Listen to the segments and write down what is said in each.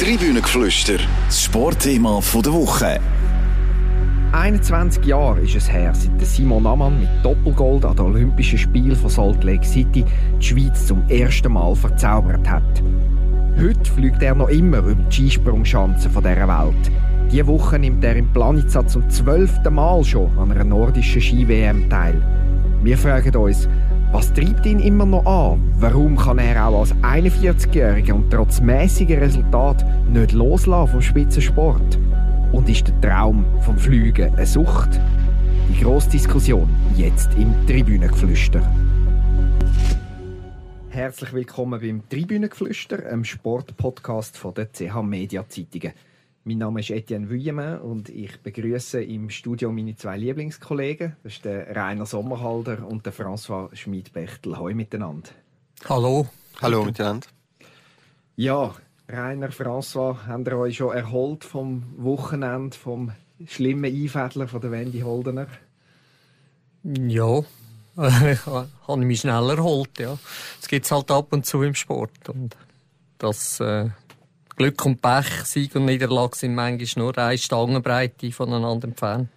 Tribünengeflüster, das Sportthema der Woche. 21 Jahre ist es her, seit Simon Ammann mit Doppelgold an den Olympischen Spielen von Salt Lake City die Schweiz zum ersten Mal verzaubert hat. Heute fliegt er noch immer über die Skisprungschanzen dieser Welt. Diese Woche nimmt er im Planitza zum zwölften Mal schon an einer nordischen Ski-WM teil. Wir fragen uns, was treibt ihn immer noch an? Warum kann er auch als 41-Jähriger und trotz mäßiger Resultat nicht loslassen vom Spitzensport? Und ist der Traum vom Fliegen eine Sucht? Die grosse Diskussion jetzt im Tribünengeflüster. Herzlich willkommen beim Tribünengeflüster, einem Sportpodcast von der CH Media Zeitungen. Mein Name ist Etienne Vuillemin und ich begrüße im Studio meine zwei Lieblingskollegen. Das ist der Rainer Sommerhalder und der François Schmid-Bechtel. Hallo miteinander. Hallo. Hallo miteinander. Ja, Rainer, François, habt ihr euch schon erholt vom Wochenende, vom schlimmen Einfädler von der Wendy Holdener? Ja, ich habe mich schnell erholt, ja. Das gibt es halt ab und zu im Sport. Und das äh, Glück und Pech, Sieg und Niederlage sind manchmal nur eine Stangenbreite voneinander entfernt.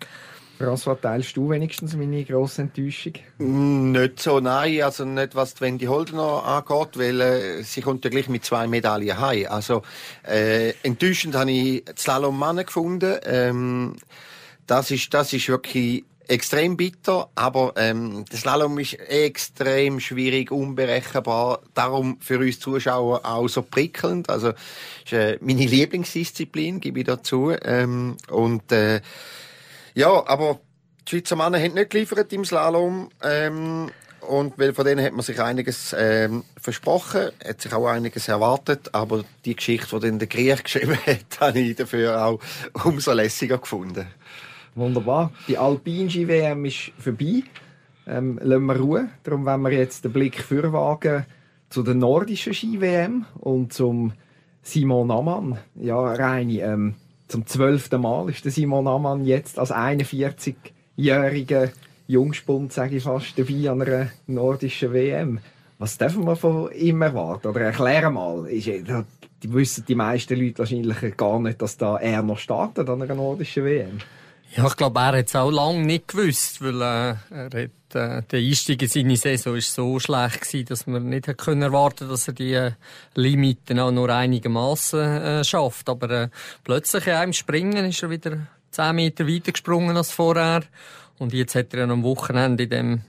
François, teilst du wenigstens meine grosse Enttäuschung? Nicht so, nein. Also nicht, was die Wendy Holdener angeht, weil äh, sie kommt ja gleich mit zwei Medaillen heim. Also äh, enttäuschend habe ich Slalom Mann gefunden. Ähm, das ist, das ist wirklich extrem bitter, aber ähm, der Slalom ist extrem schwierig, unberechenbar. Darum für uns Zuschauer auch so prickelnd. Also ist äh, meine Lieblingsdisziplin, gebe ich dazu. Ähm, und äh, ja, aber die Schweizer Männer haben nicht geliefert im Slalom. Ähm, und weil von denen hat man sich einiges ähm, versprochen, hat sich auch einiges erwartet, aber die Geschichte, die dann der Griech geschrieben hat, habe ich dafür auch umso lässiger gefunden. Wunderbar. Die Alpine WM ist vorbei. Ähm, lassen wir Ruhe. Darum wollen wir jetzt den Blick vorwagen zu der nordischen Ski-WM und zum Simon Ammann. Ja, Reini, ähm, zum zwölften Mal ist der Simon Ammann jetzt als 41-jähriger Jungspund, sage ich fast, dabei an einer nordischen WM. Was dürfen wir von ihm erwarten? Oder erklären mal. Ist, die wissen die meisten Leute wahrscheinlich gar nicht, dass da er noch startet an einer nordischen WM. Ja, ich glaube, er hat es auch lange nicht gewusst, weil äh, er hat, äh, der Einstieg in seine Saison ist so schlecht gewesen, dass man nicht hat können erwarten, dass er die äh, Limiten auch nur einigermaßen äh, schafft. Aber äh, plötzlich in einem Springen ist er wieder 10 Meter weiter gesprungen als vorher. Und jetzt hat er am Wochenende in dem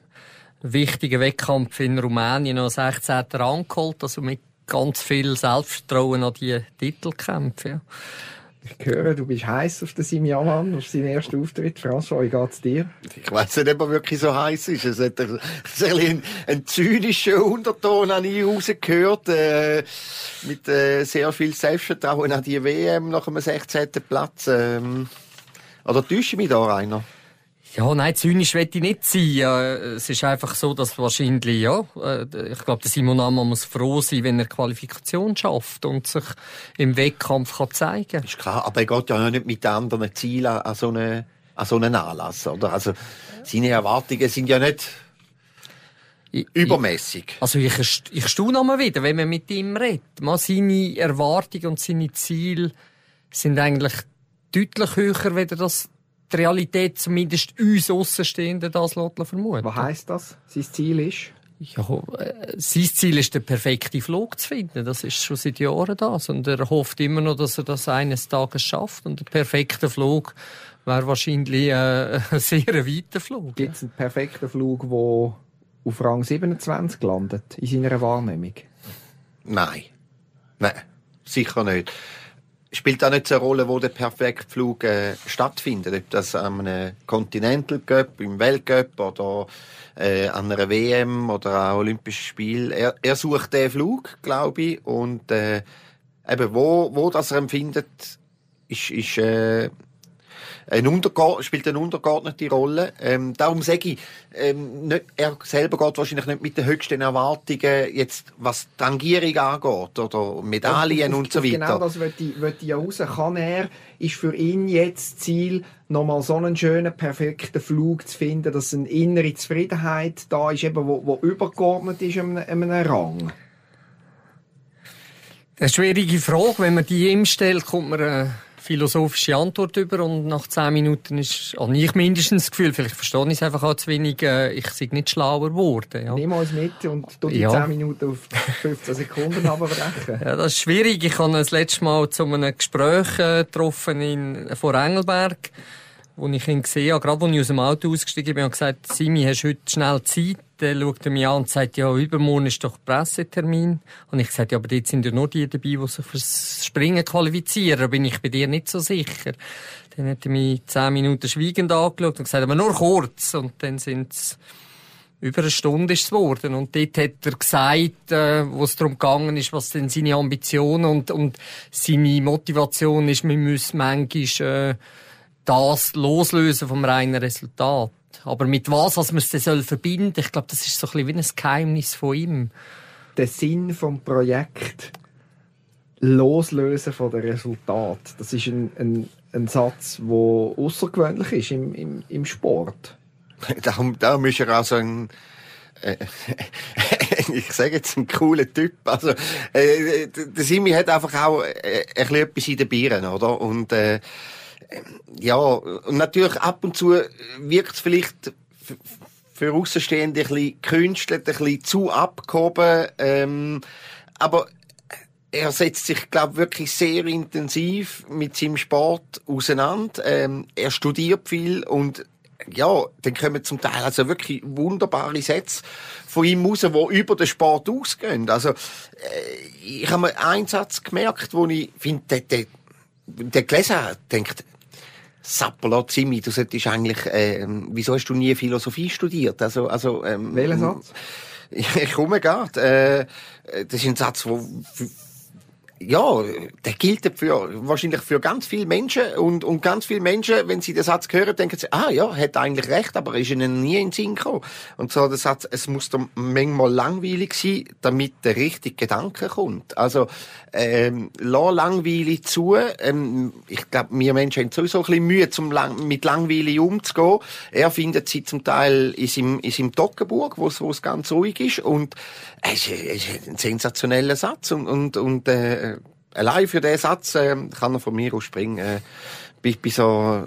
wichtigen Wettkampf in Rumänien noch 16. Rang geholt, also mit ganz viel Selbstvertrauen an die Titelkämpfe. Ja. Ich höre, du bist heiß auf den Simiaman, auf seinen ersten Auftritt. François, wie geht's dir? Ich weiß nicht, ob er wirklich so heiß ist. Es hat ein, ein zynischer Unterton an ich rausgehört, äh, mit äh, sehr viel Selbstvertrauen an die WM nach einem 16. Platz. Ähm, oder täusche ich mich da, Rainer? Ja, nein, zynisch will ich nicht sein. Es ist einfach so, dass wahrscheinlich, ja, äh, ich glaube, der Simon Ammann muss froh sein, wenn er Qualifikation schafft und sich im Wettkampf kann zeigen kann. Ist klar, aber er geht ja nicht mit anderen Zielen an so einen, an so einen Anlass, oder? Also, seine Erwartungen sind ja nicht übermäßig. Also ich, ich staune mal wieder, wenn man mit ihm redet. Mal seine Erwartungen und seine Ziele sind eigentlich deutlich höher, wenn das die Realität zumindest uns Außenstehenden das vermuten. Was heisst das? Sein Ziel ist? Ja, äh, sein Ziel ist, den perfekten Flug zu finden. Das ist schon seit Jahren das. Und er hofft immer noch, dass er das eines Tages schafft. Und der perfekte Flug wäre wahrscheinlich äh, ein sehr weiter Flug. Gibt es einen perfekten Flug, der auf Rang 27 landet, in seiner Wahrnehmung? Nein. Nein, sicher nicht spielt auch nicht so eine Rolle, wo der perfekte Flug äh, stattfindet. Ob das an einem Continental Cup, im Weltcup oder äh, an einer WM oder an Olympischen Spielen. Er, er sucht den Flug, glaube ich, und äh, eben wo, wo das er empfindet, ist, ist äh, ein spielt eine untergeordnete Rolle. Ähm, darum sage ich, ähm, nicht, er selber geht wahrscheinlich nicht mit den höchsten Erwartungen, jetzt was Tangierung angeht oder Medaillen auf, und so weiter. Genau das wollte ich, wollte ich ja raus. Kann er, ist für ihn jetzt Ziel, nochmal so einen schönen, perfekten Flug zu finden, dass eine innere Zufriedenheit da ist, eben, wo, wo übergeordnet ist einem, einem Rang? Eine schwierige Frage. Wenn man die ihm stellt, kommt man eine philosophische Antwort über und nach zehn Minuten ist, habe ich mindestens das Gefühl, vielleicht verstehe ich es einfach auch zu wenig, äh, ich sei nicht schlauer geworden. Ja. Nimm uns mit und du die ja. 10 Minuten auf 15 Sekunden abbrechen. Ja, das ist schwierig. Ich habe das letzte Mal zu einem Gespräch äh, getroffen in, vor Engelberg wo ich ihn gesehen habe, gerade als ich aus dem Auto ausgestiegen bin, und gesagt, Simi, hast du heute schnell Zeit? Dann schaut er mich an und sagt, ja, übermorgen ist doch Pressetermin. Und ich sagte, ja, aber dort sind ja nur die dabei, die sich fürs Springen qualifizieren. Da bin ich bei dir nicht so sicher. Dann hat er mich zehn Minuten schweigend angeschaut und gesagt, aber nur kurz. Und dann sind es über eine Stunde ist es geworden. Und dort hat er gesagt, äh, wo es darum gegangen ist, was denn seine Ambitionen und, und seine Motivation ist, man muss manchmal, äh, das loslösen vom reinen Resultat. Aber mit was, was man es dann verbinden soll, ich glaube, das ist so ein bisschen wie ein Geheimnis von ihm. Der Sinn vom Projekt loslösen von dem Resultat, das ist ein, ein, ein Satz, der außergewöhnlich ist im, im, im Sport. darum, darum ist er auch so ein äh, ich sage jetzt ein cooler Typ. Also, äh, der Simi hat einfach auch äh, ein bisschen etwas in den Bieren, oder? Und äh, ja, und natürlich ab und zu wirkt es vielleicht für Außenstehende ein bisschen künstlich, ein bisschen zu abgehoben, ähm, aber er setzt sich, glaube wirklich sehr intensiv mit seinem Sport auseinander. Ähm, er studiert viel und ja, dann kommen zum Teil also wirklich wunderbare Sätze von ihm raus, die über den Sport ausgehen. Also, äh, ich habe mir einen Satz gemerkt, wo ich finde, der, der, der gelesen hat, denkt, Sappala, Zimmi, du solltest eigentlich, äh, wieso hast du nie Philosophie studiert? Also, also, ähm, Welchen Satz? Ich komme gerade. Äh, das ist ein Satz, wo ja, der gilt für, wahrscheinlich für ganz viele Menschen und, und ganz viele Menschen, wenn sie den Satz hören, denken sie, ah ja, hat eigentlich recht, aber ist ihnen nie in den Sinn gekommen. Und so der Satz, es muss dann manchmal langweilig sein, damit der richtige Gedanke kommt. Also, ähm, lass langweilig zu. Ähm, ich glaube, wir Menschen haben sowieso ein bisschen Mühe, zum lang mit langweilig umzugehen. Er findet sie zum Teil in seinem, in seinem Toggenburg, wo es ganz ruhig ist und es ist ein sensationeller Satz und, und, und äh, allein für den Satz äh, kann er von mir aus springen. Äh, bis, bis, so,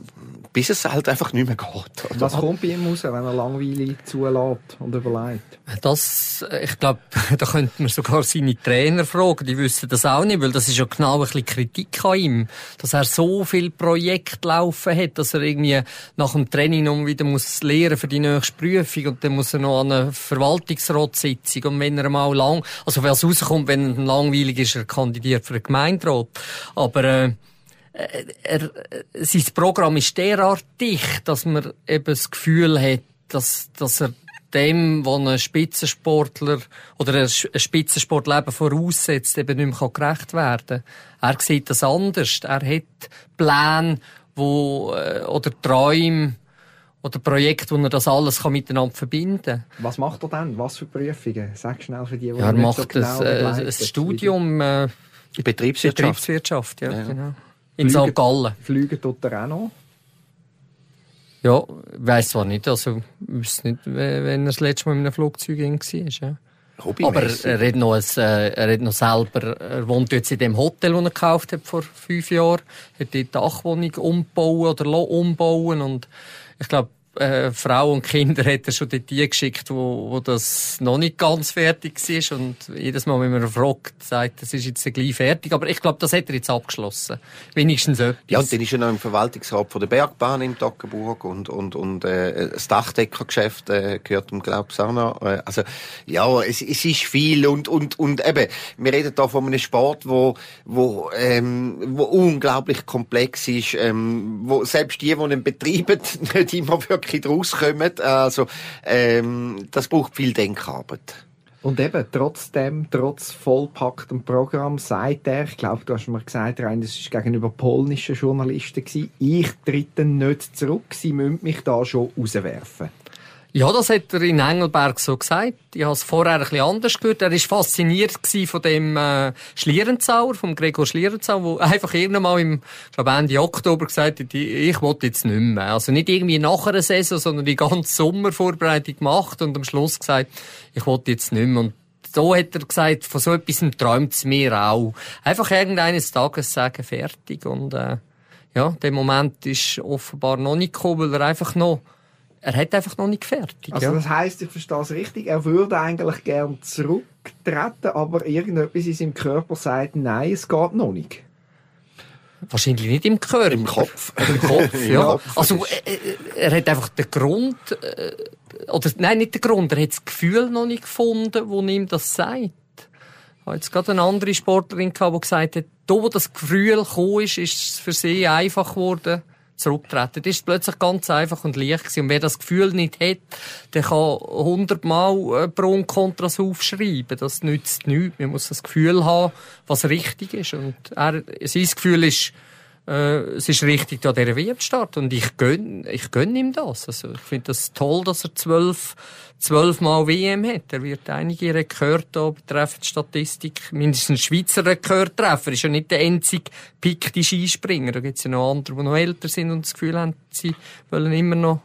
bis es halt einfach nicht mehr geht. Oder? Was kommt bei ihm raus, wenn er langweilig zulässt und überlegt? Das, äh, ich glaube, da könnte man sogar seine Trainer fragen, die wissen das auch nicht, weil das ist ja genau ein bisschen Kritik an ihm, dass er so viel Projekte laufen hat, dass er irgendwie nach dem Training noch wieder muss lernen für die nächste Prüfung und dann muss er noch an eine Verwaltungsratssitzung und wenn er mal lang, also wer es rauskommt, wenn er langweilig ist, er kandidiert für den Gemeinderat. Aber, äh, er, äh, sein Programm ist derart dicht, dass man eben das Gefühl hat, dass, dass er dem, was ein Spitzensportler oder ein Spitzensportleben voraussetzt, eben nicht mehr gerecht werden kann. Er sieht das anders. Er hat Pläne, wo, äh, oder Träume, oder Projekte, wo er das alles kann miteinander verbinden kann. Was macht er dann? Was für Prüfungen? Sag schnell für die, die ja, Er macht so genau ein, äh, ein Studium äh, Betriebswirtschaft. Betriebswirtschaft, ja, ja. genau. In St. Gallen. Fliegen tut er auch noch? Ja, weiss zwar nicht, also, weiß nicht, wenn er das letzte Mal in einem Flugzeug war, ja. Aber er hat noch, ein, äh, er hat noch selber, er wohnt jetzt in dem Hotel, das er gekauft hat vor fünf Jahren, hat die Dachwohnung umbauen oder umbauen und ich glaube, äh, Frau und Kinder hat er schon dort geschickt, wo, wo das noch nicht ganz fertig war. Und jedes Mal, wenn man fragt, sagt, das ist jetzt gleich fertig. Aber ich glaube, das hat er jetzt abgeschlossen. Wenigstens etwas. Ja, und dann ist er noch im Verwaltungsrat von der Bergbahn in Toggenburg und, und, und äh, das Dachdeckergeschäft äh, gehört ihm, glaube ich, auch noch. Äh, also, ja, es, es ist viel und, und, und eben, wir reden da von einem Sport, wo, wo, ähm, wo unglaublich komplex ist, ähm, wo selbst die, die ihn betreiben, nicht immer wirklich wirklich draus kommen. Also, ähm, das braucht viel Denkarbeit. Und eben, trotzdem, trotz vollpacktem Programm, sagt er, ich glaube, du hast mir gesagt, rein, das war gegenüber polnischen Journalisten, gewesen, ich trete nicht zurück, sie müssen mich da schon rauswerfen. Ja, das hat er in Engelberg so gesagt. Ich habe es vorher ein bisschen anders gehört. Er war fasziniert von dem äh, Schlierenzauer, vom Gregor Schlierenzauer, der einfach irgendwann mal im, glaube Ende Oktober gesagt hat, ich will jetzt nicht mehr. Also nicht irgendwie nach einer Saison, sondern die ganze Sommervorbereitung gemacht und am Schluss gesagt, ich will jetzt nicht mehr. Und da hat er gesagt, von so etwas träumt es mir auch. Einfach irgendeines Tages sagen, fertig. Und äh, ja, der Moment ist offenbar noch nicht gekommen, weil er einfach noch er hat einfach noch nicht fertig. Also ja. das heisst, ich verstehe es richtig, er würde eigentlich gern zurücktreten, aber irgendetwas in seinem Körper sagt, nein, es geht noch nicht. Wahrscheinlich nicht im Körper. Im Kopf. Im Kopf, ja. Kopf. Also, äh, er hat einfach den Grund, äh, oder, nein, nicht den Grund, er hat das Gefühl noch nicht gefunden, wo ihm das sagt. Ich habe jetzt gerade eine andere Sportlerin gehabt, die gesagt hat, da, wo das Gefühl gekommen ist, ist es für sie einfach geworden, zurücktreten. Das ist plötzlich ganz einfach und leicht gewesen. Und wer das Gefühl nicht hat, der kann hundertmal äh, Pro und Kontras aufschreiben. Das nützt nichts. Man muss das Gefühl haben, was richtig ist. Und er, sein Gefühl ist, es ist richtig, da dieser WM starten. Und ich gönn, ich gönn ihm das. Also, ich finde das toll, dass er zwölf, zwölf Mal WM hat. Er wird einige Rekorde da betreffend Statistik, mindestens Schweizer Rekord treffen. Ist ja nicht der einzige pickte Skispringer. Da gibt es ja noch andere, die noch älter sind und das Gefühl haben, sie wollen immer noch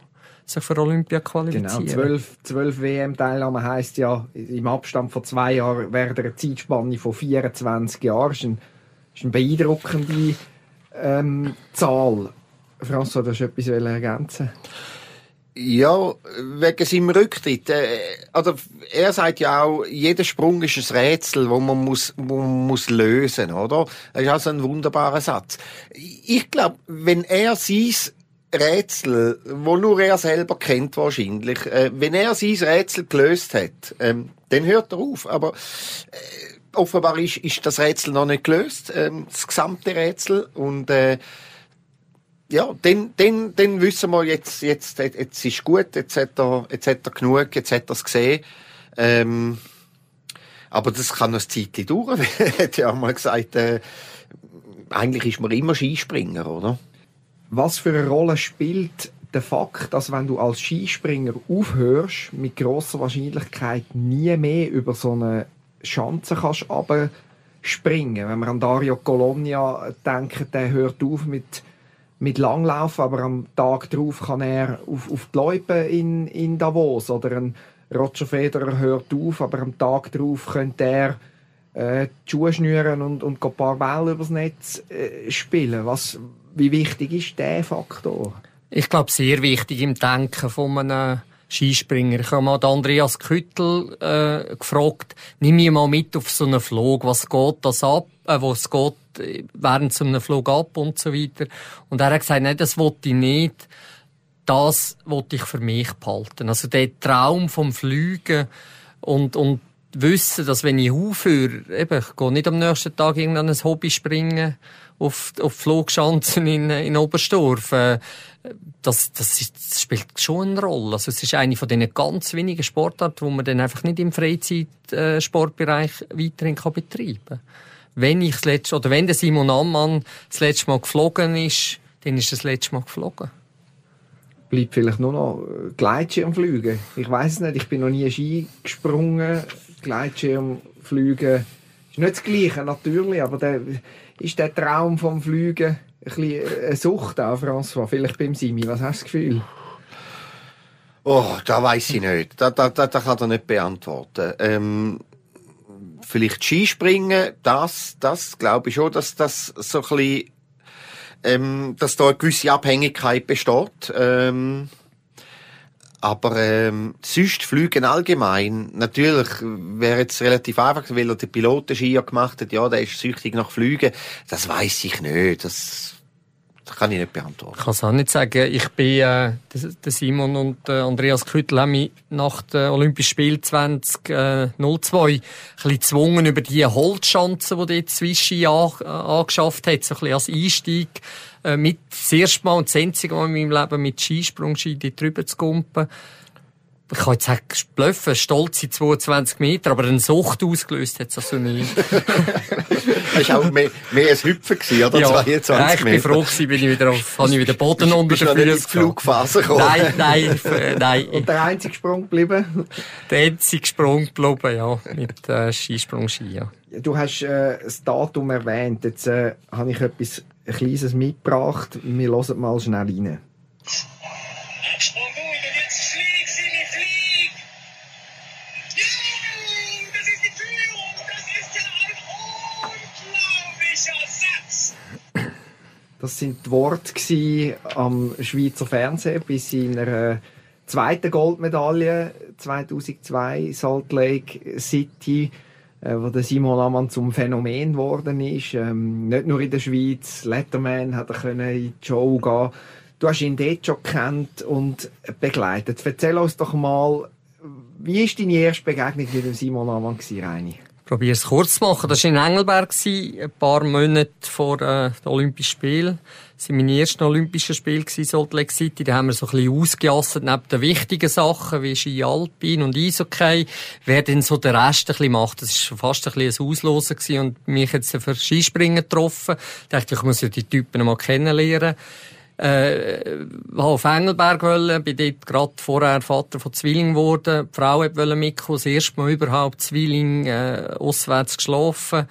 sich für Olympia qualifizieren. Genau, zwölf, zwölf WM-Teilnahmen heisst ja, im Abstand von zwei Jahren wäre eine Zeitspanne von 24 Jahren. Das ist, ein, ist eine beeindruckende ähm, Zahl. François, du hast etwas ergänzen Ja, wegen seinem Rücktritt. Äh, also, er sagt ja auch, jeder Sprung ist ein Rätsel, wo man muss, wo man muss lösen, oder? Das ist also ein wunderbarer Satz. Ich glaube, wenn er sein Rätsel, wo nur er selber kennt wahrscheinlich, äh, wenn er sein Rätsel gelöst hat, ähm, dann hört er auf. Aber äh, offenbar ist, ist das Rätsel noch nicht gelöst, ähm, das gesamte Rätsel. Und äh, ja, dann, dann, dann wissen wir jetzt, jetzt, jetzt ist gut, jetzt hat er, jetzt hat er genug, jetzt hat er es gesehen. Ähm, aber das kann noch ein Zeitchen dauern. er hat ja mal gesagt, äh, eigentlich ist man immer Skispringer, oder? Was für eine Rolle spielt der Fakt, dass wenn du als Skispringer aufhörst, mit großer Wahrscheinlichkeit nie mehr über so eine Schanze kannst springen. Wenn wir an Dario Colonia denken, der hört auf mit mit Langlaufen, aber am Tag darauf kann er auf, auf die Loipe in, in Davos oder ein Roger Federer hört auf, aber am Tag darauf könnte er äh, die Schuhe schnüren und, und ein paar Bälle übers Netz äh, spielen. Was, wie wichtig ist der Faktor? Ich glaube, sehr wichtig im Denken von einem Skispringer. Ich habe mal Andreas Küttel äh, gefragt, nimm mich mal mit auf so einen Flug, was geht das ab, äh, was geht während so einem Flug ab und so weiter. Und er hat gesagt, nein, das wollte ich nicht. Das wollte ich für mich behalten. Also der Traum vom Fliegen und, und wissen, dass wenn ich aufhöre, eben, ich gehe nicht am nächsten Tag irgendein Hobby springen auf, auf Flugschanzen in, in Oberstdorf. Äh, das, das, ist, das spielt schon eine Rolle. Also es ist eine von den ganz wenigen Sportarten, wo man dann einfach nicht im Freizeitsportbereich äh, weiterhin kann betreiben kann. Wenn ich das letzte, oder wenn der Simon Ammann das letzte Mal geflogen ist, dann ist er das letzte Mal geflogen. Bleibt vielleicht nur noch Gleitschirmflügen. Ich weiß es nicht, ich bin noch nie Ski gesprungen. Gleitschirmflügen ist nicht das Gleiche, natürlich, aber der, ist der Traum vom Fliegen ein bisschen eine Sucht auch, François? Vielleicht beim Simi. Was hast du das Gefühl? Oh, da weiß ich nicht. Da, da, da, da kann er nicht beantworten. Ähm, vielleicht Skispringen, das, das glaube ich schon, dass das so ein bisschen, ähm, dass da eine gewisse Abhängigkeit besteht. Ähm, aber ähm, sonst Flügen allgemein, natürlich wäre jetzt relativ einfach, weil er den Pilotenski ja gemacht hat, ja, der ist süchtig nach Flügen. Das weiß ich nicht. Das, das kann ich nicht beantworten. Ich kann es auch nicht sagen. Ich bin, äh, der Simon und äh, Andreas Küttel haben mich nach dem Olympischen Spiel 2002 äh, ein bisschen gezwungen, über die Holzschanzen, die dort Swissi an, äh, angeschafft hat, so ein bisschen als Einstieg äh, mit das erste Mal und das einzige Mal in meinem Leben mit Skisprungski drüber zu kumpen. Ich kann jetzt sagen, blöffen, stolze 22 Meter, aber eine Sucht ausgelöst hat es also nicht. das war auch mehr, mehr ein Hüpfen, gewesen, oder? Ja, 22 ja, ich bin froh gewesen, bin ich wieder auf, habe ich wieder Boden unter den Füßen Flugphase gekommen. Nein, nein, äh, nein. Und der einzige Sprung geblieben? Der einzige Sprung geblieben, ja, mit äh, Skisprung-Ski, ja. Du hast äh, das Datum erwähnt, jetzt äh, habe ich etwas ein Kleines mitgebracht. Wir hören mal schnell rein. Das sind die Worte gewesen am Schweizer Fernsehen bei seiner äh, zweiten Goldmedaille 2002 Salt Lake City, äh, wo der Simon Ammann zum Phänomen geworden ist. Ähm, nicht nur in der Schweiz. Letterman hat er in die Show gehen. Du hast ihn dort schon gekannt und begleitet. Erzähl uns doch mal, wie war deine erste Begegnung mit dem Simon Ammann, Reini? Probiere es kurz zu machen. Das war in Engelberg, ein paar Monate vor äh, den Olympischen Spielen. Das waren meine ersten Olympischen Spiele in Salt Lake City. Da haben wir so ein bisschen ausgelastet, neben den wichtigen Sachen wie Ski Alpin und Eishockey, wer denn so den Rest ein bisschen macht. Das war fast ein bisschen ein Auslosen gewesen und mich jetzt für Skispringen getroffen. Da dachte ich, ich muss ja die Typen mal kennenlernen äh, auf Engelberg wollen, bin dort gerade vorher Vater von Zwilling geworden. Die Frau wollte mitkommen, das erste Mal überhaupt Zwilling äh, auswärts geschlafen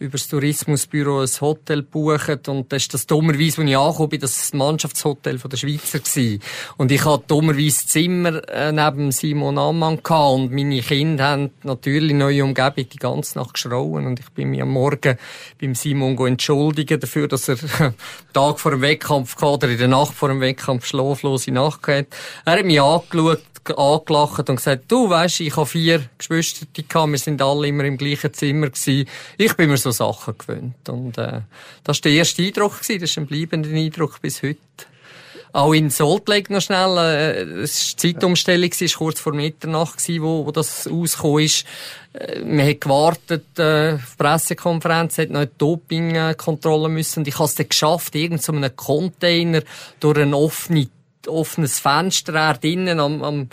über das Tourismusbüro ein Hotel buchen und das ist das dummerweise, als ich angekommen bin, das Mannschaftshotel von der Schweizer gewesen. Und ich hatte dummerweise Zimmer äh, neben Simon Ammann gehabt und meine Kinder haben natürlich neue Umgebung die ganze Nacht geschrauen und ich bin mir am Morgen beim Simon entschuldigen dafür, dass er Tag vor dem Wettkampf gehabt oder in der Nacht vor dem Wettkampf schlaflose Nacht gehabt. Er hat mich angeschaut angelacht und gesagt, du weisst, ich habe vier Geschwister wir sind alle immer im gleichen Zimmer gewesen. Ich bin mir so Sachen gewöhnt. Und, äh, das war der erste Eindruck gewesen, das ist ein bleibender Eindruck bis heute. Auch in Salt Lake noch schnell, äh, es war Zeitumstellung, es war kurz vor Mitternacht, gewesen, wo, wo das rausgekommen ist. Äh, man hat gewartet, äh, auf Pressekonferenz, hat noch eine Dopingkontrolle müssen und ich habe es dann geschafft, irgend so einen Container durch eine offene offenes Fenster, er drinnen am, am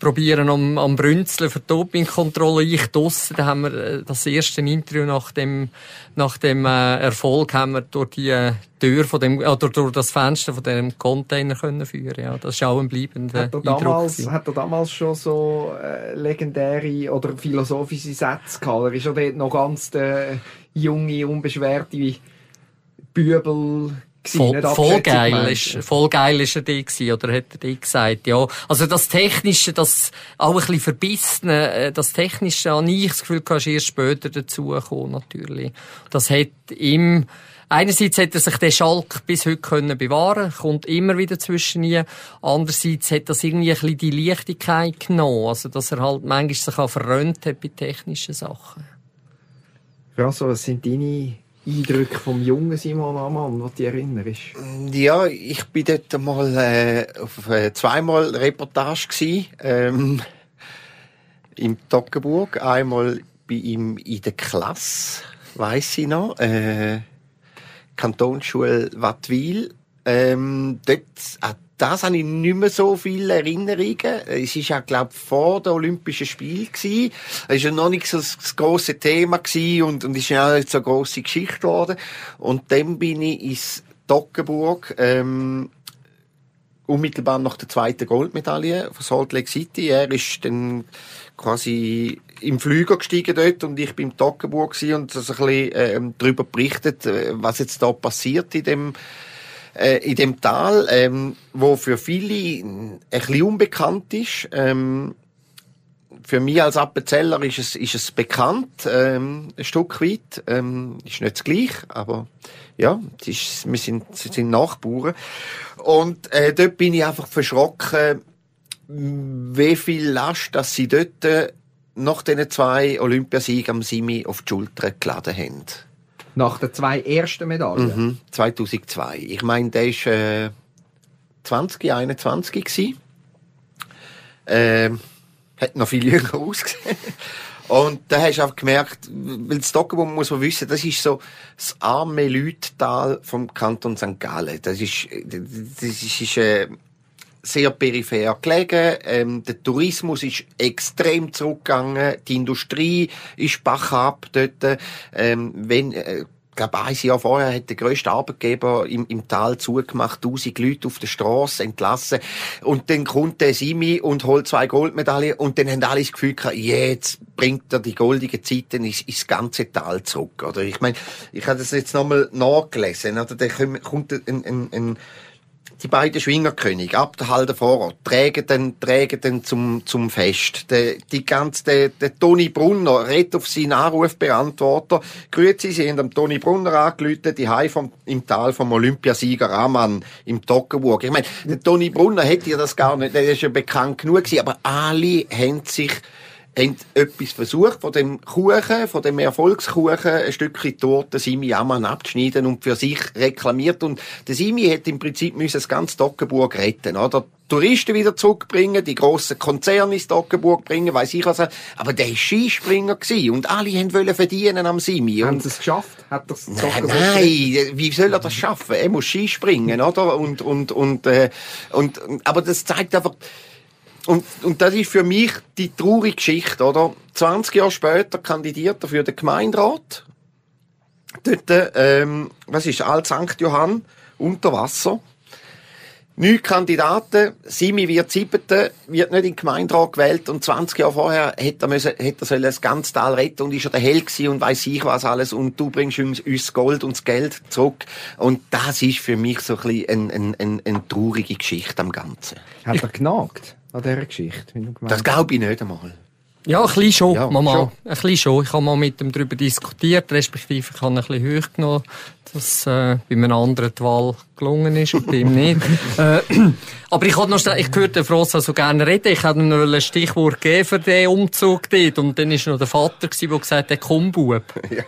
probieren am, am Brünzeln für Dopingkontrolle. Ich draussen, da haben wir äh, das erste Interview nach dem, nach dem äh, Erfolg haben wir durch die äh, Tür von dem, oder durch das Fenster von dem Container können führen. Ja, das ist auch ein bleibender hat er damals, Hat er damals schon so äh, legendäre oder philosophische Sätze gehabt? Er ist ja dort noch ganz der junge, unbeschwerte Bübel Voll, voll geil ist, voll geil ist er die gewesen, oder hat er die gesagt, ja. Also das Technische, das auch ein bisschen Verbissene, äh, das Technische habe ich das Gefühl, kannst erst später dazukommen, natürlich. Das hat ihm, einerseits hat er sich den Schalk bis heute können bewahren, kommt immer wieder zwischen ihnen. Andererseits hat das irgendwie ein bisschen die Leichtigkeit genommen, also dass er halt manchmal sich auch verrönt hat bei technischen Sachen. Ja, so, was sind deine Eindrücke vom jungen Simon Ammann, was dich erinnerst? Ja, ich bin dort mal äh, auf äh, zweimal Reportage gewesen, ähm, im Toggenburg. Einmal bei ihm in der Klasse, weiß ich noch, äh, Kantonsschule Wattwil. Ähm, dort hat das habe ich nicht mehr so viele Erinnerungen. Es ist ja, glaube vor den Olympischen Spielen gewesen. Es ist ja noch nicht so das grosse Thema gewesen und, und ist ja auch nicht so eine grosse Geschichte geworden. Und dann bin ich ins Toggenburg, ähm, unmittelbar nach der zweiten Goldmedaille von Salt Lake City. Er ist dann quasi im Flüger gestiegen dort und ich bin im Toggenburg und so ein bisschen ähm, darüber berichtet, äh, was jetzt da passiert in dem äh, in dem Tal, ähm, wo für viele ein bisschen unbekannt ist. Ähm, für mich als Appenzeller ist es, ist es bekannt, ähm, ein Stück weit. Ähm, ist nicht das gleiche, aber ja, es ist, wir sind, sind Nachbarn. Und äh, dort bin ich einfach verschrocken, wie viel Last, dass sie dort äh, nach diesen zwei Olympiasiegen am Simi auf die Schulter geladen haben. Nach den zwei ersten Medaillen? Mhm, 2002. Ich meine, der war äh, 2021 gewesen. Äh, hat noch viel jünger ausgesehen. Und da hast du einfach gemerkt, weil das Stockenbaum muss man wissen, das ist so das arme Leutetal vom Kanton St. Gallen. Das ist, das ist, ist äh, sehr peripher gelegen. Ähm, der Tourismus ist extrem zurückgegangen. Die Industrie ist bachab dort. Ähm, wenn, äh, ich glaube, ein Jahr vorher hat der grösste Arbeitgeber im, im Tal zugemacht, tausend Leute auf der Straße entlassen. Und dann kommt der Simi und holt zwei Goldmedaillen und dann haben alle das Gefühl gehabt, jetzt bringt er die goldigen Zeiten ins, ins ganze Tal zurück. Oder ich meine, ich habe das jetzt nochmal nachgelesen. Oder da kommt ein, ein, ein die beiden Schwingerkönige, ab der Halde Vorort, tragen den, tragen den zum, zum Fest. Der, die ganze, der, der Toni Brunner redet auf seinen Anrufbeantworter. Grüezi, Sie haben am Toni Brunner angelütet, die Hai vom, im Tal vom Olympiasieger Amann im Toggenburg. Ich meine, der Toni Brunner hätte ja das gar nicht, der ist ja bekannt genug gewesen, aber alle haben sich haben etwas versucht, von dem Kuchen, von dem Erfolgskuchen, ein Stückchen Torte Simi Ammann abzuschneiden und für sich reklamiert. Und der Simi hätte im Prinzip müssen das ganze Toggenburg retten, oder? Touristen wieder zurückbringen, die grossen Konzerne ins Toggenburg bringen, weiss ich was. Aber der war Skispringer gewesen und alle wollten verdienen am Simi. Haben Und sie es geschafft? Hat das Nein, nein, wie soll er das schaffen? Er muss Skispringen, oder? Und, und, und, äh, und, aber das zeigt einfach, und, und das ist für mich die traurige Geschichte, oder? 20 Jahre später kandidiert er für den Gemeinderat. Dort, ähm, was ist, Alt St. Johann, unter Wasser. Neun Kandidaten, Simi wird siebte, wird nicht in den Gemeinderat gewählt und 20 Jahre vorher hätte er, müssen, hätte er das ganze Tal retten und ist er der Held und weiss ich was alles und du bringst uns, das Gold und das Geld zurück. Und das ist für mich so ein bisschen eine, eine, eine, eine traurige Geschichte am Ganzen. Hat er genagt Geschichte? Wie du gemeint Das ich nicht einmal. Ja, ein bisschen schon, Ja, Mama. schon. Ein bisschen schon. Ich habe mal mit ihm darüber diskutiert, respektive ich habe ihn ein bisschen hoch genommen, dass äh, bei einem anderen die Wahl gelungen ist und bei ihm nicht. äh, aber ich hatte noch, schnell- ich hörte den Frossa so gerne reden. Ich hätte ihm noch ein Stichwort geben für den Umzug dort. Und dann war noch der Vater, gewesen, der gesagt hat, komm, Bub. Ja,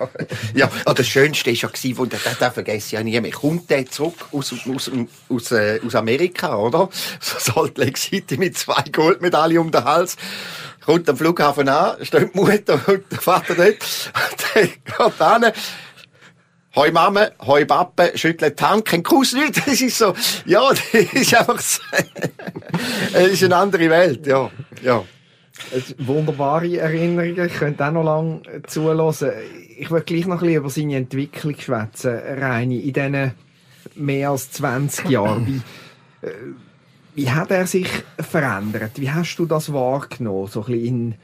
ja. Ah, das Schönste war ja, gewesen, wo, das, das vergesse ich ja nie. Kommt der zurück aus, aus, aus, äh, aus Amerika, oder? So Salt Lake City mit zwei Goldmedaillen um den Hals. Kommt am Flughafen an, steht die Mutter und der Vater dort. Der geht hin. Hoi Mama, hoi Papa, schüttelt die Hand, kein Kuss nicht. Das ist so, ja, das ist einfach so, es ist eine andere Welt, ja, ja. Wunderbare Erinnerungen, ich könnte auch noch lange zulassen. Ich will gleich noch ein bisschen über seine Entwicklung schwätzen, Reini, in diesen mehr als 20 Jahren. Wie, hat er sich verändert? Wie hast du das wahrgenommen? So ein bisschen in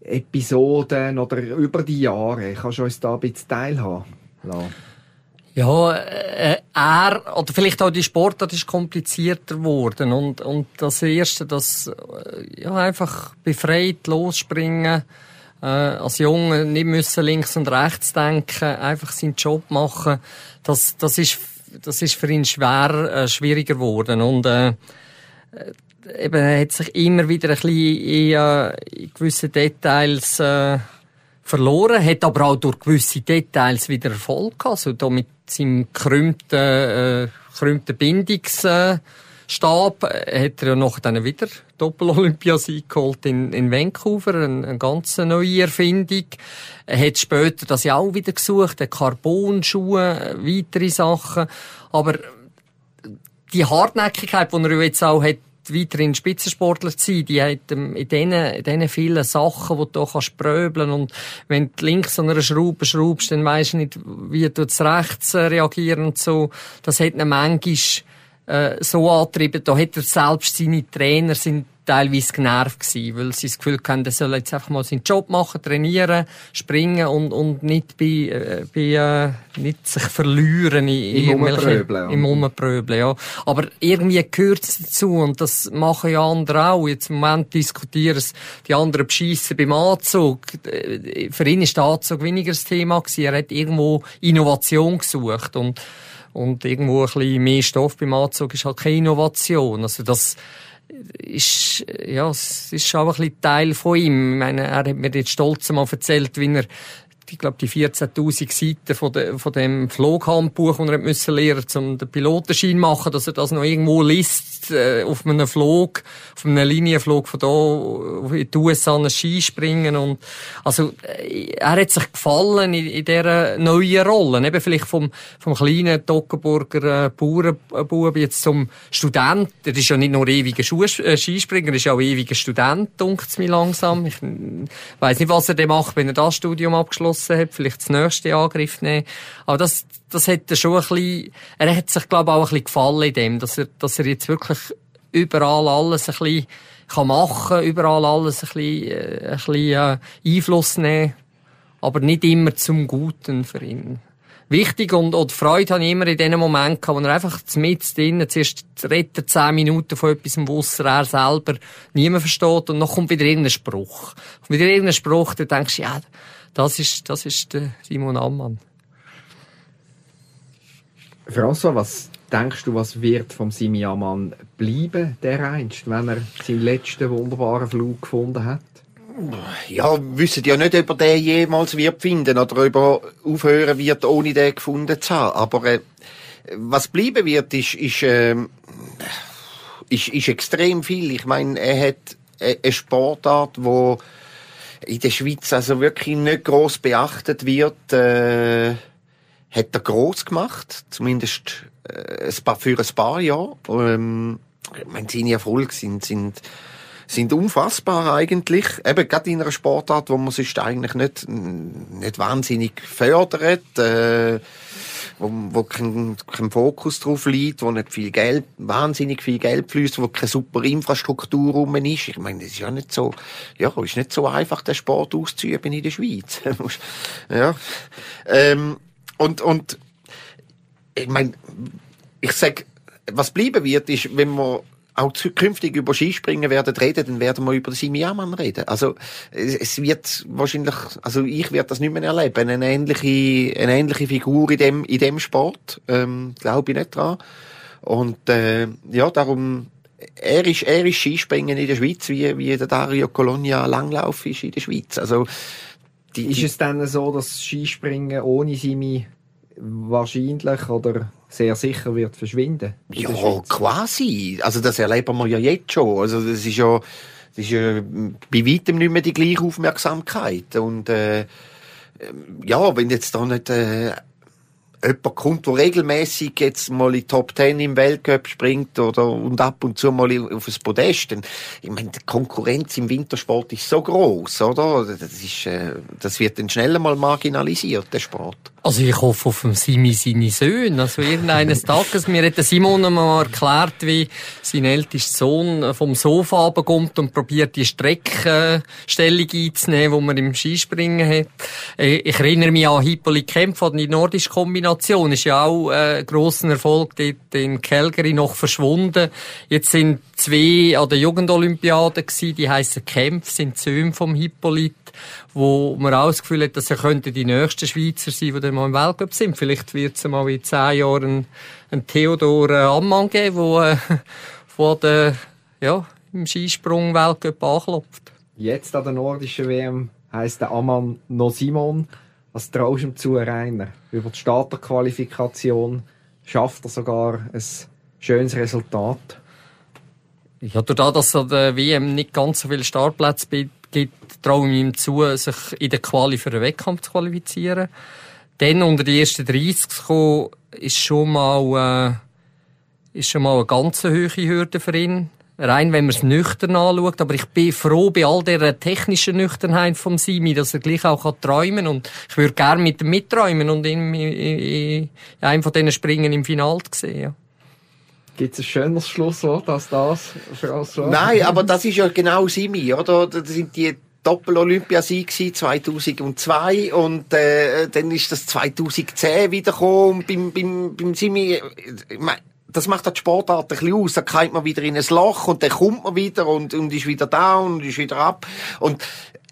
Episoden oder über die Jahre? Kannst du uns da ein bisschen teilhaben lassen? Ja, äh, er, oder vielleicht auch die Sportart ist komplizierter geworden. Und, und das Erste, das, äh, ja, einfach befreit losspringen, äh, als Junge nicht müssen links und rechts denken, einfach seinen Job machen, das, das ist, das ist für ihn schwer, äh, schwieriger geworden. Und, äh, eben, er hat sich immer wieder ein bisschen in, äh, in gewissen Details, äh, verloren, hat aber auch durch gewisse Details wieder Erfolg gehabt. Also da mit seinem krümmten, äh, krümmten Bindungsstab äh, hat er ja noch dann wieder Doppel-Olympiasieg geholt in, in Vancouver, eine, eine ganz neue Erfindung. Er hat später das ja auch wieder gesucht, die Carbonschuhe, äh, weitere Sachen. Aber die Hartnäckigkeit, die er jetzt auch hat, weiterhin Spitzensportler zu sein, die hat ähm, in diesen, diesen vielen Sachen, die du hier kannst pröbeln und wenn du links an einer Schraube schraubst, dann weisst du nicht, wie du zu rechts äh, reagieren und so. Das hat ihn manchmal äh, so angetrieben, da hat er selbst seine Trainer sind teilweise genervt gewesen, weil sie das Gefühl hatten, er soll jetzt einfach mal seinen Job machen, trainieren, springen und, und nicht bei, äh, bei äh, nicht sich verlieren in, Im ja. Im Rumpröbeln, ja. Aber irgendwie gehört es dazu und das machen ja andere auch. Jetzt im Moment diskutieren es die anderen beschissen beim Anzug. Äh, Für ihn ist der Anzug weniger das Thema gewesen. Er hat irgendwo Innovation gesucht und und irgendwo ein bisschen mehr Stoff beim Anzug ist halt keine Innovation. Also das ist, ja, es ist auch ein bisschen Teil von ihm. Ich meine, er hat mir jetzt stolz mal erzählt, wie er ich glaube, die 14.000 Seiten von, de, von dem Flughandbuch, das er müssen lernen um den Pilotenschein machen, dass er das noch irgendwo liest, äh, auf einem Flug, auf einem Linienflug von da in die USA einen Ski springen und, also, äh, er hat sich gefallen in, in dieser neuen Rolle, eben vielleicht vom, vom kleinen Toggenburger äh, Bauernbub jetzt zum Student, er ist ja nicht nur ewiger Schuh, äh, Skispringer, er ist ja auch ewiger Student, dunkt mir langsam. Ich weiss nicht, was er dann macht, wenn er das Studium abgeschlossen hat, vielleicht das nächste Angriff nehmen. Aber das, das hat er schon ein bisschen, er hat sich, glaube ich, auch ein bisschen gefallen in dem, dass er, dass er jetzt wirklich überall alles ein bisschen kann machen, überall alles ein bisschen, äh, ein bisschen äh, Einfluss nehmen, aber nicht immer zum Guten für ihn. wichtig und, und Freude habe ich immer in diesen Momenten wo er einfach mit drinnen zuerst redet zehn Minuten von etwas, was er selber niemand versteht und dann kommt wieder irgendein Spruch. Und wieder irgendein Spruch, da denkst du, ja, das ist, das ist der Simon Ammann. François, was denkst du, was wird vom Simi Ammann bleiben, der einst, wenn er seinen letzten wunderbaren Flug gefunden hat? Ja, wissen ja nicht, ob er den jemals wird finden oder ob er aufhören wird, ohne den gefunden zu haben. Aber äh, was bleiben wird, ist, ist, äh, ist, ist extrem viel. Ich meine, er hat eine Sportart, wo in der Schweiz also wirklich nicht groß beachtet wird. Äh, hat er groß gemacht, zumindest äh, ein paar, für ein paar Jahre. Ähm, ich meine, seine Erfolge sind, sind sind unfassbar eigentlich. Eben gerade in einer Sportart, wo man sonst eigentlich nicht, nicht wahnsinnig fördert, äh, wo, wo kein, kein Fokus drauf liegt, wo nicht viel Geld, wahnsinnig viel Geld fließt, wo keine super Infrastruktur rum ist. Ich meine, das ist ja nicht so, ja, ist nicht so einfach, den Sport auszuüben in der Schweiz. ja. Ähm, und, und, ich meine, ich sag, was bleiben wird, ist, wenn man auch zukünftig über Skispringen werden reden, dann werden wir über den Simi Amann reden. Also es wird wahrscheinlich, also ich werde das nicht mehr erleben, eine ähnliche, eine ähnliche Figur in dem in dem Sport, ähm, glaube ich nicht dran. Und äh, ja, darum er ist, er ist Skispringen in der Schweiz, wie, wie der Dario Colonia Langlauf ist in der Schweiz. Also, die, ist es dann so, dass Skispringen ohne Simi wahrscheinlich oder sehr sicher wird verschwinden. Ja, quasi. Also das erleben wir ja jetzt schon. Also das ist ja, das ist ja bei weitem nicht mehr die gleiche Aufmerksamkeit. Und äh, ja, wenn jetzt da nicht äh, jemand kommt, der regelmäßig jetzt mal in die Top Ten im Weltcup springt oder und ab und zu mal auf das Podest, dann, ich meine, die Konkurrenz im Wintersport ist so groß, oder? Das ist, äh, das wird dann schnell mal marginalisiert, der Sport. Also ich hoffe auf dem Simi seine Söhne. Also irgendeines Tages, mir hat Simon mal erklärt, wie sein ältester Sohn vom Sofa runterkommt und probiert die Streckenstellung einzunehmen, die man im Skispringen hat. Äh, ich erinnere mich an Hippolyt Kempf, die nordische Kombination ist ja auch ein äh, grosser Erfolg dort in Calgary noch verschwunden. Jetzt sind zwei an der Jugendolympiade gewesen, die heissen Kempf, sind Söhne vom Hippolyt wo man auch das Gefühl hat, dass er könnte die nächsten Schweizer sein, die dann mal im Weltcup sind. Vielleicht wird es mal in zehn Jahren einen Theodor äh, Ammann geben, der äh, der, ja, im Skisprung Weltcup anklopft. Jetzt an der nordischen WM heisst der Ammann noch Simon. Was traust du ihm zu, Rainer? Über die Starterqualifikation schafft er sogar ein schönes Resultat. Ja, dadurch, dass an der WM nicht ganz so viele Startplätze gibt, traue ich ihm zu, sich in der Quali für einen Wettkampf zu qualifizieren. Dann unter die ersten 30 zu kommen, ist schon mal, äh, ist schon mal eine ganz hohe Hürde für ihn. Rein, wenn man es nüchtern anschaut. Aber ich bin froh bei all der technischen Nüchternheit vom Simi, dass er gleich auch kann träumen Und ich würde gerne mit ihm mitträumen und ihn in, in einem von diesen Springen im Finale sehen. Ja. Gibt es ein schöneres Schlusswort als das, François? Nein, aber das ist ja genau Simi, oder? Das sind die Doppel-Olympiasieg 2002 und äh, dann ist das 2010 wiedergekommen beim, beim, beim Simi. Das macht die Sportart ein bisschen aus. Da kommt man wieder in ein Loch und dann kommt man wieder und, und ist wieder da und ist wieder ab. Und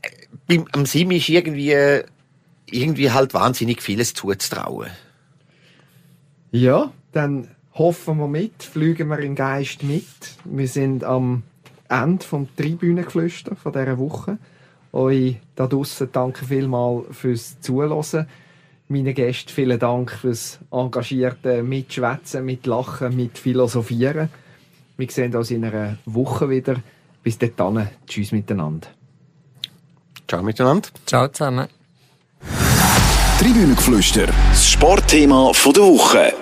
äh, beim am Simi ist irgendwie, irgendwie halt wahnsinnig vieles zuzutrauen. Ja, dann hoffen wir mit, fliegen wir im Geist mit. Wir sind am Ende vom Tribünengeflüster von dieser Woche. Euch da draussen danke vielmals fürs Zuhören. Meine Gäste, vielen Dank fürs engagierte Mitschwätzen, Mitlachen, mit Philosophieren. Wir sehen uns in einer Woche wieder. Bis dahin, tschüss miteinander. Ciao miteinander. Ciao zusammen. Tribünengeflüster, das Sportthema der Woche.